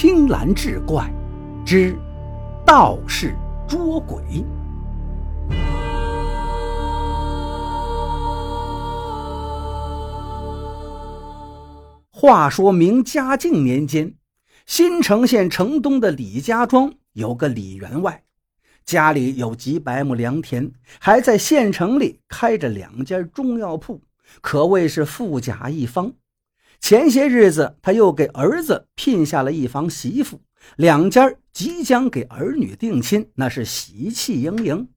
青蓝志怪之道士捉鬼。话说明嘉靖年间，新城县城东的李家庄有个李员外，家里有几百亩良田，还在县城里开着两家中药铺，可谓是富甲一方。前些日子，他又给儿子聘下了一房媳妇，两家即将给儿女定亲，那是喜气盈盈。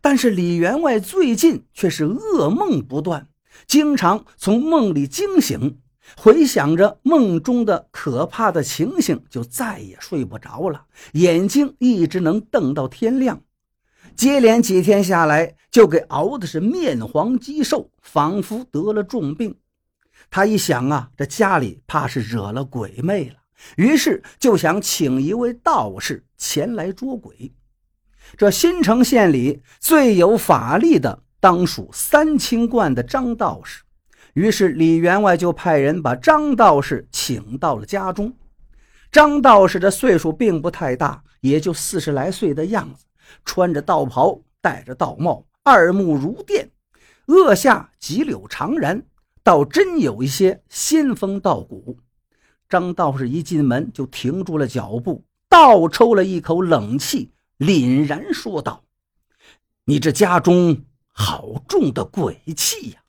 但是李员外最近却是噩梦不断，经常从梦里惊醒，回想着梦中的可怕的情形，就再也睡不着了，眼睛一直能瞪到天亮。接连几天下来，就给熬的是面黄肌瘦，仿佛得了重病。他一想啊，这家里怕是惹了鬼魅了，于是就想请一位道士前来捉鬼。这新城县里最有法力的，当属三清观的张道士。于是李员外就派人把张道士请到了家中。张道士的岁数并不太大，也就四十来岁的样子，穿着道袍，戴着道帽，二目如电，额下几绺长髯。倒真有一些仙风道骨。张道士一进门就停住了脚步，倒抽了一口冷气，凛然说道：“你这家中好重的鬼气呀！”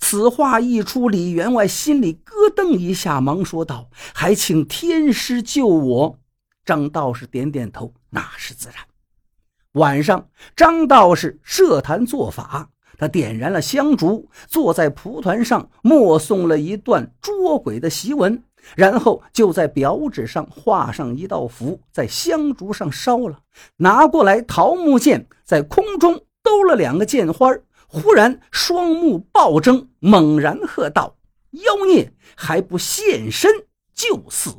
此话一出，李员外心里咯噔一下，忙说道：“还请天师救我。”张道士点点头：“那是自然。”晚上，张道士设坛做法。他点燃了香烛，坐在蒲团上默诵了一段捉鬼的檄文，然后就在表纸上画上一道符，在香烛上烧了，拿过来桃木剑，在空中兜了两个剑花，忽然双目暴睁，猛然喝道：“妖孽，还不现身就死！”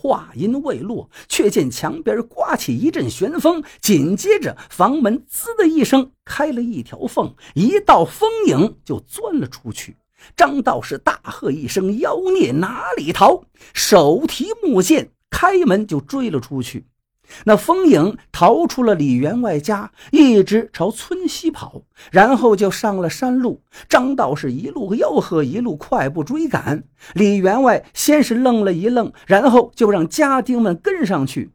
话音未落，却见墙边刮起一阵旋风，紧接着房门“滋”的一声开了一条缝，一道风影就钻了出去。张道士大喝一声：“妖孽哪里逃！”手提木剑，开门就追了出去。那风影逃出了李员外家，一直朝村西跑，然后就上了山路。张道士一路吆喝，一路快步追赶。李员外先是愣了一愣，然后就让家丁们跟上去。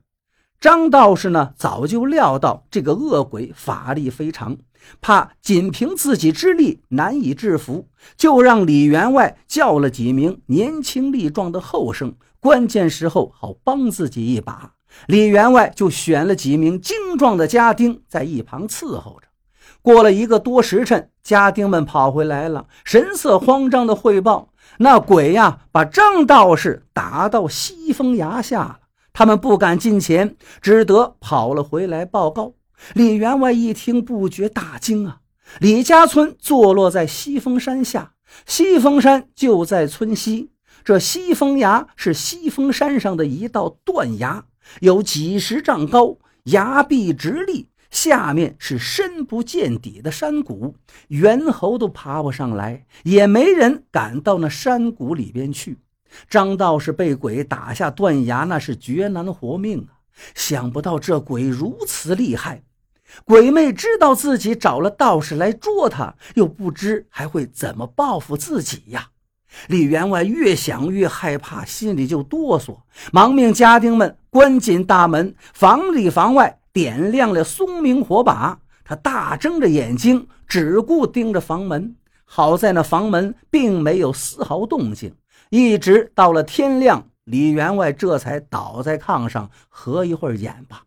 张道士呢，早就料到这个恶鬼法力非常，怕仅凭自己之力难以制服，就让李员外叫了几名年轻力壮的后生，关键时候好帮自己一把。李员外就选了几名精壮的家丁在一旁伺候着。过了一个多时辰，家丁们跑回来了，神色慌张地汇报：“那鬼呀，把张道士打到西风崖下了。”他们不敢近前，只得跑了回来报告。李员外一听，不觉大惊啊！李家村坐落在西峰山下，西峰山就在村西。这西峰崖是西峰山上的一道断崖。有几十丈高，崖壁直立，下面是深不见底的山谷，猿猴都爬不上来，也没人敢到那山谷里边去。张道士被鬼打下断崖，那是绝难活命啊！想不到这鬼如此厉害，鬼魅知道自己找了道士来捉他，又不知还会怎么报复自己呀！李员外越想越害怕，心里就哆嗦，忙命家丁们关紧大门，房里房外点亮了松明火把。他大睁着眼睛，只顾盯着房门。好在那房门并没有丝毫动静，一直到了天亮，李员外这才倒在炕上合一会儿眼吧。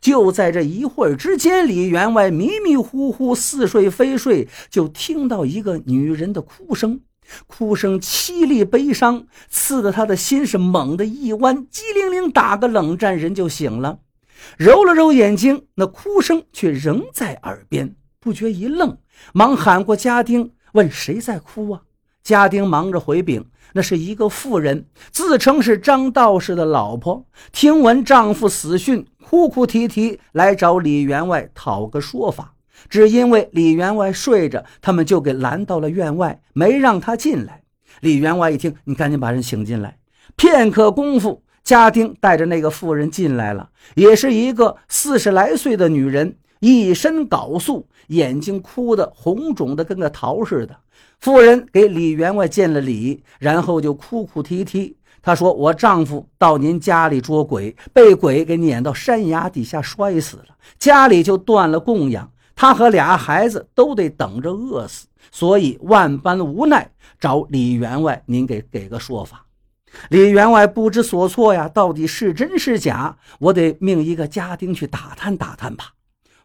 就在这一会儿之间，李员外迷迷糊糊似睡非睡，就听到一个女人的哭声。哭声凄厉悲伤，刺得他的心是猛地一弯，激灵灵打个冷战，人就醒了。揉了揉眼睛，那哭声却仍在耳边，不觉一愣，忙喊过家丁，问谁在哭啊？家丁忙着回禀，那是一个妇人，自称是张道士的老婆，听闻丈夫死讯，哭哭啼啼来找李员外讨个说法。只因为李员外睡着，他们就给拦到了院外，没让他进来。李员外一听，你赶紧把人请进来。片刻功夫，家丁带着那个妇人进来了，也是一个四十来岁的女人，一身缟素，眼睛哭得红肿的跟个桃似的。妇人给李员外见了礼，然后就哭哭啼啼。她说：“我丈夫到您家里捉鬼，被鬼给撵到山崖底下摔死了，家里就断了供养，他和俩孩子都得等着饿死，所以万般无奈，找李员外您给给个说法。”李员外不知所措呀，到底是真是假？我得命一个家丁去打探打探吧。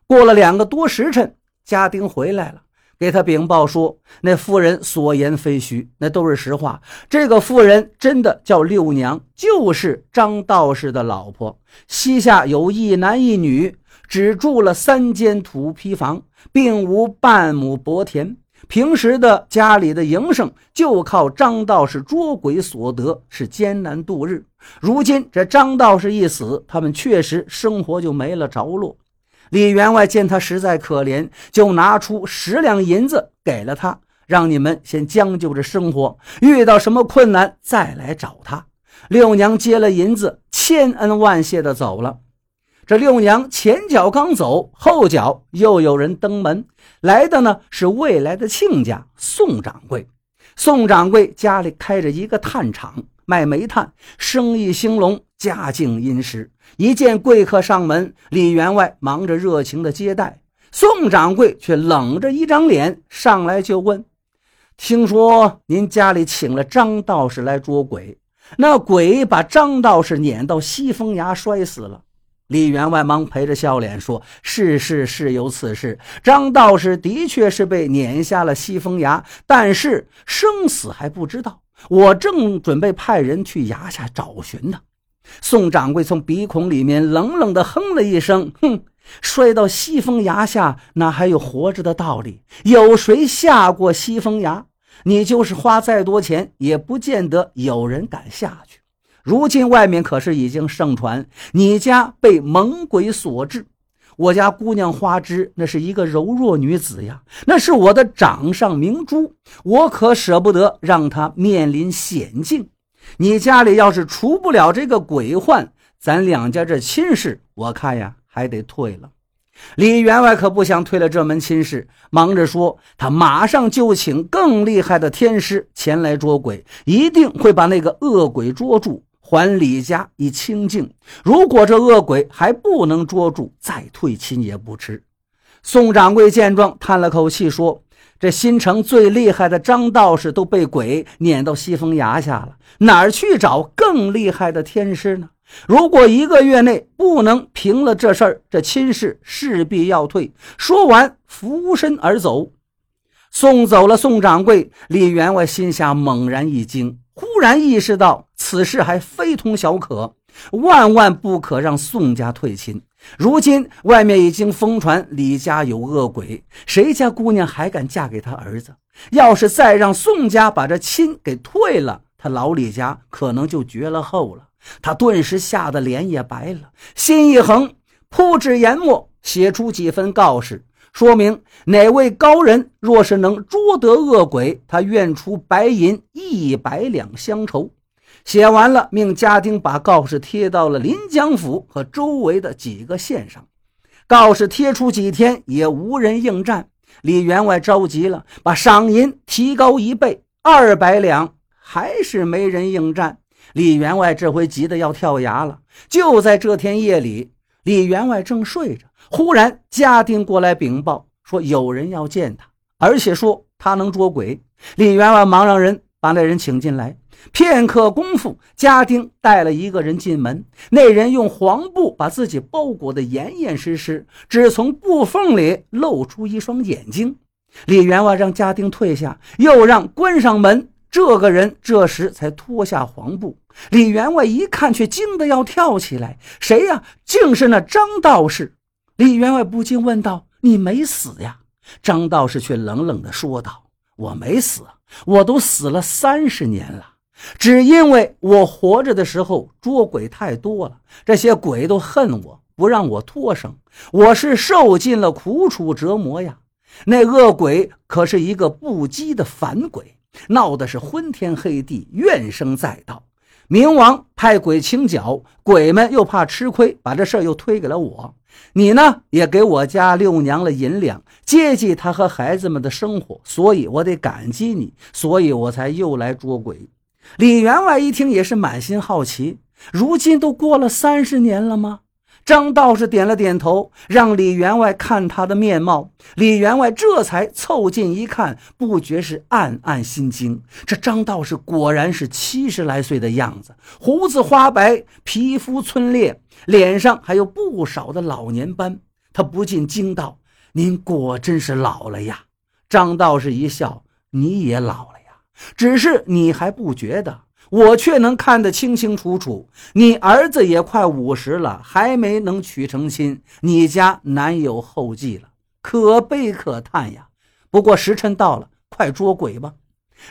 过了两个多时辰，家丁回来了。给他禀报说，那妇人所言非虚，那都是实话。这个妇人真的叫六娘，就是张道士的老婆。膝下有一男一女，只住了三间土坯房，并无半亩薄田。平时的家里的营生就靠张道士捉鬼所得，是艰难度日。如今这张道士一死，他们确实生活就没了着落。李员外见他实在可怜，就拿出十两银子给了他，让你们先将就着生活，遇到什么困难再来找他。六娘接了银子，千恩万谢的走了。这六娘前脚刚走，后脚又有人登门来的呢，是未来的亲家宋掌柜。宋掌柜家里开着一个炭厂，卖煤炭，生意兴隆，家境殷实。一见贵客上门，李员外忙着热情的接待，宋掌柜却冷着一张脸上来就问：“听说您家里请了张道士来捉鬼，那鬼把张道士撵到西风崖摔死了？”李员外忙陪着笑脸说：“是是是有此事，张道士的确是被撵下了西风崖，但是生死还不知道。我正准备派人去崖下找寻呢。”宋掌柜从鼻孔里面冷冷地哼了一声：“哼，摔到西风崖下，哪还有活着的道理？有谁下过西风崖？你就是花再多钱，也不见得有人敢下去。如今外面可是已经盛传你家被猛鬼所致。我家姑娘花枝那是一个柔弱女子呀，那是我的掌上明珠，我可舍不得让她面临险境。”你家里要是除不了这个鬼患，咱两家这亲事，我看呀还得退了。李员外可不想退了这门亲事，忙着说他马上就请更厉害的天师前来捉鬼，一定会把那个恶鬼捉住，还李家以清净。如果这恶鬼还不能捉住，再退亲也不迟。宋掌柜见状，叹了口气说。这新城最厉害的张道士都被鬼撵到西风崖下了，哪儿去找更厉害的天师呢？如果一个月内不能平了这事儿，这亲事势必要退。说完，俯身而走。送走了宋掌柜，李员外心下猛然一惊，忽然意识到此事还非同小可，万万不可让宋家退亲。如今外面已经疯传李家有恶鬼，谁家姑娘还敢嫁给他儿子？要是再让宋家把这亲给退了，他老李家可能就绝了后了。他顿时吓得脸也白了，心一横，铺纸研墨，写出几份告示，说明哪位高人若是能捉得恶鬼，他愿出白银一百两相酬。写完了，命家丁把告示贴到了临江府和周围的几个县上。告示贴出几天，也无人应战。李员外着急了，把赏银提高一倍，二百两，还是没人应战。李员外这回急得要跳崖了。就在这天夜里，李员外正睡着，忽然家丁过来禀报说有人要见他，而且说他能捉鬼。李员外忙让人把那人请进来。片刻功夫，家丁带了一个人进门。那人用黄布把自己包裹得严严实实，只从布缝里露出一双眼睛。李员外让家丁退下，又让关上门。这个人这时才脱下黄布。李员外一看，却惊得要跳起来：“谁呀？竟是那张道士！”李员外不禁问道：“你没死呀？”张道士却冷冷地说道：“我没死，我都死了三十年了。”只因为我活着的时候捉鬼太多了，这些鬼都恨我，不让我脱生，我是受尽了苦楚折磨呀。那恶鬼可是一个不羁的反鬼，闹的是昏天黑地，怨声载道。冥王派鬼清剿，鬼们又怕吃亏，把这事儿又推给了我。你呢，也给我家六娘了银两，接济她和孩子们的生活，所以我得感激你，所以我才又来捉鬼。李员外一听，也是满心好奇，如今都过了三十年了吗？张道士点了点头，让李员外看他的面貌。李员外这才凑近一看，不觉是暗暗心惊。这张道士果然是七十来岁的样子，胡子花白，皮肤皴裂，脸上还有不少的老年斑。他不禁惊道：“您果真是老了呀！”张道士一笑：“你也老了呀，只是你还不觉得。”我却能看得清清楚楚，你儿子也快五十了，还没能娶成亲，你家难有后继了，可悲可叹呀！不过时辰到了，快捉鬼吧！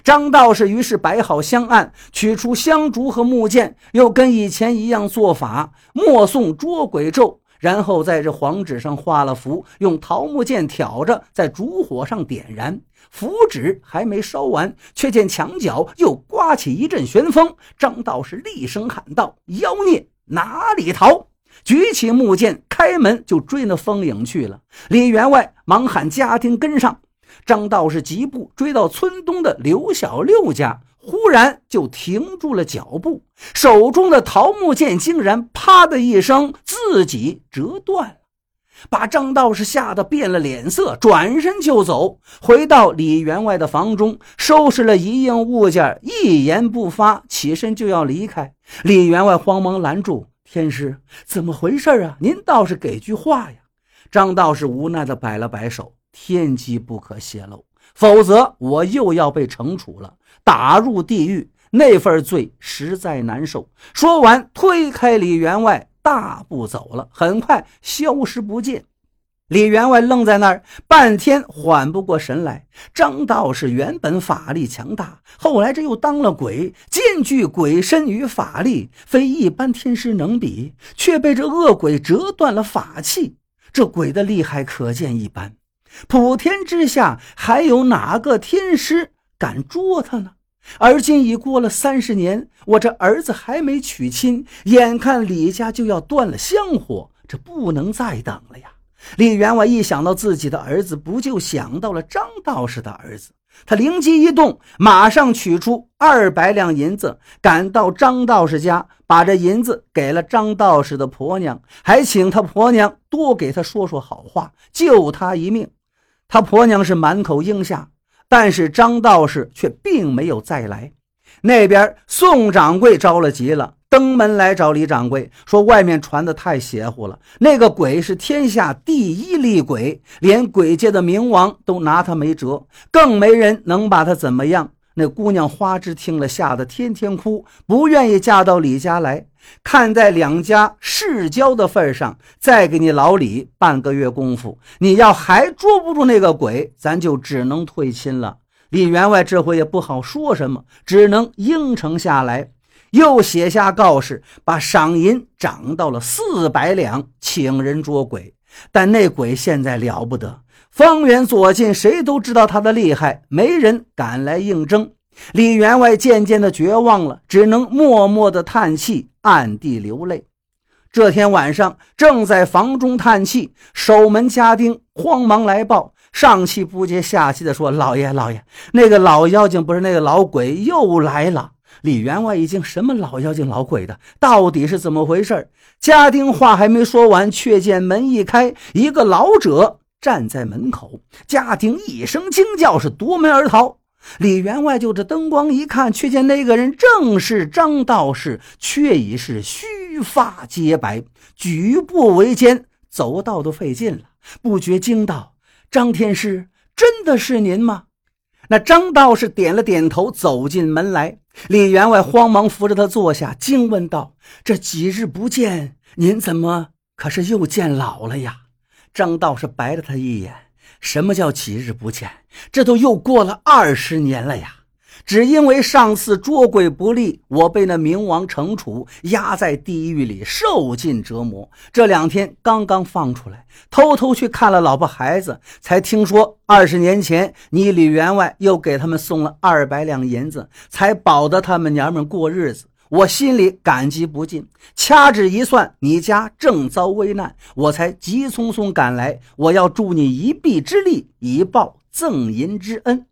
张道士于是摆好香案，取出香烛和木剑，又跟以前一样做法，默诵捉鬼咒。然后在这黄纸上画了符，用桃木剑挑着，在烛火上点燃。符纸还没烧完，却见墙角又刮起一阵旋风。张道士厉声喊道：“妖孽，哪里逃！”举起木剑，开门就追那风影去了。李员外忙喊家丁跟上。张道士疾步追到村东的刘小六家。忽然就停住了脚步，手中的桃木剑竟然“啪”的一声自己折断了，把张道士吓得变了脸色，转身就走。回到李员外的房中，收拾了一应物件，一言不发，起身就要离开。李员外慌忙拦住：“天师，怎么回事啊？您倒是给句话呀！”张道士无奈地摆了摆手：“天机不可泄露。”否则我又要被惩处了，打入地狱，那份罪实在难受。说完，推开李员外，大步走了，很快消失不见。李员外愣在那儿，半天缓不过神来。张道士原本法力强大，后来这又当了鬼，兼具鬼身与法力，非一般天师能比，却被这恶鬼折断了法器。这鬼的厉害可见一斑。普天之下还有哪个天师敢捉他呢？而今已过了三十年，我这儿子还没娶亲，眼看李家就要断了香火，这不能再等了呀！李员外一想到自己的儿子，不就想到了张道士的儿子？他灵机一动，马上取出二百两银子，赶到张道士家，把这银子给了张道士的婆娘，还请他婆娘多给他说说好话，救他一命。他婆娘是满口应下，但是张道士却并没有再来。那边宋掌柜着了急了，登门来找李掌柜，说外面传的太邪乎了，那个鬼是天下第一厉鬼，连鬼界的冥王都拿他没辙，更没人能把他怎么样。那姑娘花枝听了，吓得天天哭，不愿意嫁到李家来。看在两家世交的份上，再给你老李半个月功夫，你要还捉不住那个鬼，咱就只能退亲了。李员外这回也不好说什么，只能应承下来，又写下告示，把赏银涨到了四百两，请人捉鬼。但那鬼现在了不得。方圆左近，谁都知道他的厉害，没人敢来应征。李员外渐渐的绝望了，只能默默的叹气，暗地流泪。这天晚上，正在房中叹气，守门家丁慌忙来报，上气不接下气的说：“老爷，老爷，那个老妖精不是那个老鬼又来了。”李员外一惊：“什么老妖精、老鬼的？到底是怎么回事？”家丁话还没说完，却见门一开，一个老者。站在门口，家丁一声惊叫，是夺门而逃。李员外就着灯光一看，却见那个人正是张道士，却已是须发皆白，举步维艰，走道都费劲了，不觉惊道：“张天师，真的是您吗？”那张道士点了点头，走进门来。李员外慌忙扶着他坐下，惊问道：“这几日不见，您怎么可是又见老了呀？”张道士白了他一眼：“什么叫几日不见？这都又过了二十年了呀！只因为上次捉鬼不利，我被那冥王惩处，压在地狱里受尽折磨。这两天刚刚放出来，偷偷去看了老婆孩子，才听说二十年前你李员外又给他们送了二百两银子，才保得他们娘们过日子。我心里感激不尽。掐指一算，你家正遭危难，我才急匆匆赶来。我要助你一臂之力，以报赠银之恩。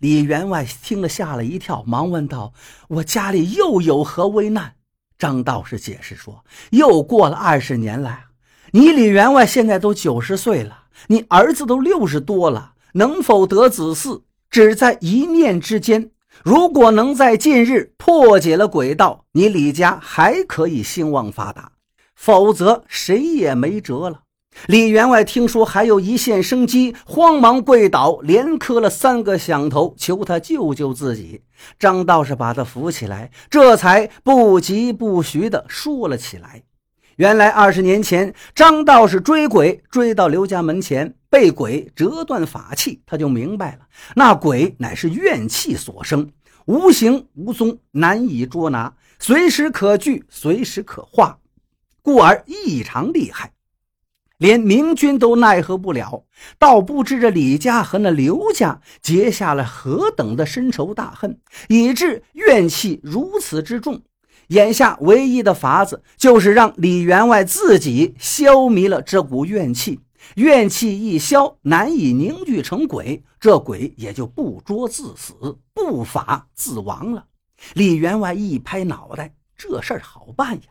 李员外听了，吓了一跳，忙问道：“我家里又有何危难？”张道士解释说：“又过了二十年来，你李员外现在都九十岁了，你儿子都六十多了，能否得子嗣，只在一念之间。如果能在近日破解了鬼道，你李家还可以兴旺发达；否则，谁也没辙了。”李员外听说还有一线生机，慌忙跪倒，连磕了三个响头，求他救救自己。张道士把他扶起来，这才不疾不徐地说了起来。原来二十年前，张道士追鬼追到刘家门前，被鬼折断法器，他就明白了，那鬼乃是怨气所生，无形无踪，难以捉拿，随时可聚，随时可化，故而异常厉害。连明君都奈何不了，倒不知这李家和那刘家结下了何等的深仇大恨，以致怨气如此之重。眼下唯一的法子就是让李员外自己消弭了这股怨气，怨气一消，难以凝聚成鬼，这鬼也就不捉自死，不法自亡了。李员外一拍脑袋，这事好办呀！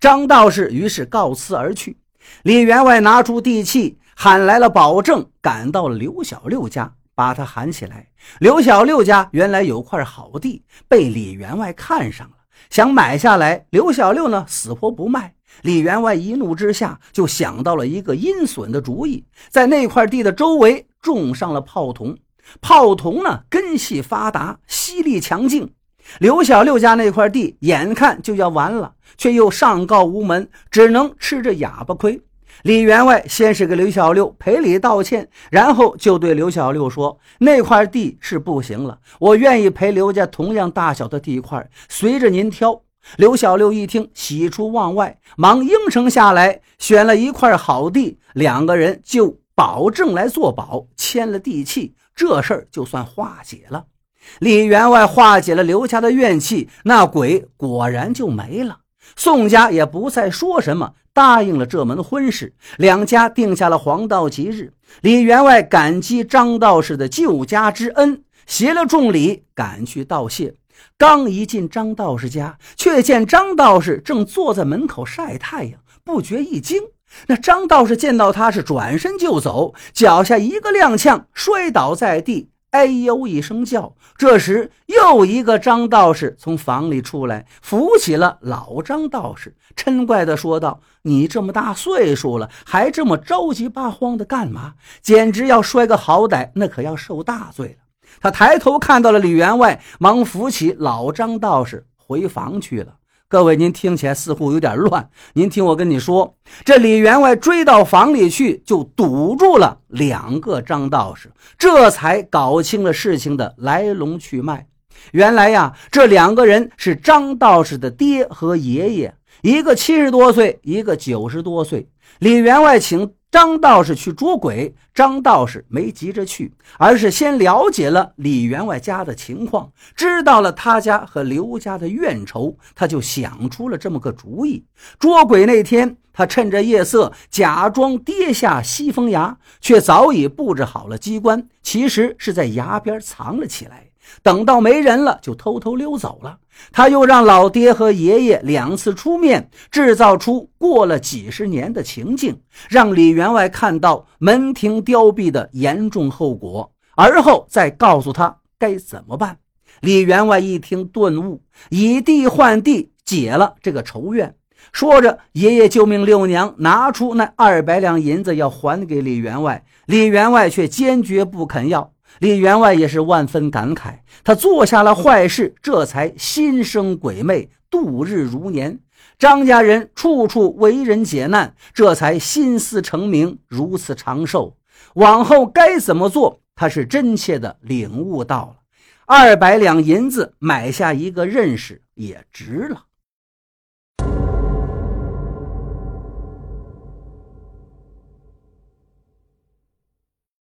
张道士于是告辞而去。李员外拿出地契，喊来了保证，赶到刘小六家，把他喊起来。刘小六家原来有块好地，被李员外看上了，想买下来。刘小六呢，死活不卖。李员外一怒之下，就想到了一个阴损的主意，在那块地的周围种上了炮筒。炮筒呢，根系发达，吸力强劲。刘小六家那块地眼看就要完了，却又上告无门，只能吃着哑巴亏。李员外先是给刘小六赔礼道歉，然后就对刘小六说：“那块地是不行了，我愿意赔刘家同样大小的地块，随着您挑。”刘小六一听，喜出望外，忙应承下来，选了一块好地，两个人就保证来做保，签了地契，这事儿就算化解了。李员外化解了刘家的怨气，那鬼果然就没了。宋家也不再说什么，答应了这门婚事。两家定下了黄道吉日。李员外感激张道士的救家之恩，携了重礼赶去道谢。刚一进张道士家，却见张道士正坐在门口晒太阳，不觉一惊。那张道士见到他是转身就走，脚下一个踉跄，摔倒在地。哎呦一声叫，这时又一个张道士从房里出来，扶起了老张道士，嗔怪地说道：“你这么大岁数了，还这么着急巴慌的干嘛？简直要摔个好歹，那可要受大罪了。”他抬头看到了李员外，忙扶起老张道士回房去了。各位，您听起来似乎有点乱。您听我跟你说，这李员外追到房里去，就堵住了两个张道士，这才搞清了事情的来龙去脉。原来呀，这两个人是张道士的爹和爷爷，一个七十多岁，一个九十多岁。李员外请。张道士去捉鬼，张道士没急着去，而是先了解了李员外家的情况，知道了他家和刘家的怨仇，他就想出了这么个主意。捉鬼那天，他趁着夜色，假装跌下西风崖，却早已布置好了机关，其实是在崖边藏了起来。等到没人了，就偷偷溜走了。他又让老爹和爷爷两次出面，制造出过了几十年的情境，让李员外看到门庭凋敝的严重后果，而后再告诉他该怎么办。李员外一听顿悟，以地换地，解了这个仇怨。说着，爷爷就命六娘拿出那二百两银子要还给李员外，李员外却坚决不肯要。李员外也是万分感慨，他做下了坏事，这才心生鬼魅，度日如年。张家人处处为人解难，这才心思成名，如此长寿。往后该怎么做，他是真切的领悟到了。二百两银子买下一个认识，也值了。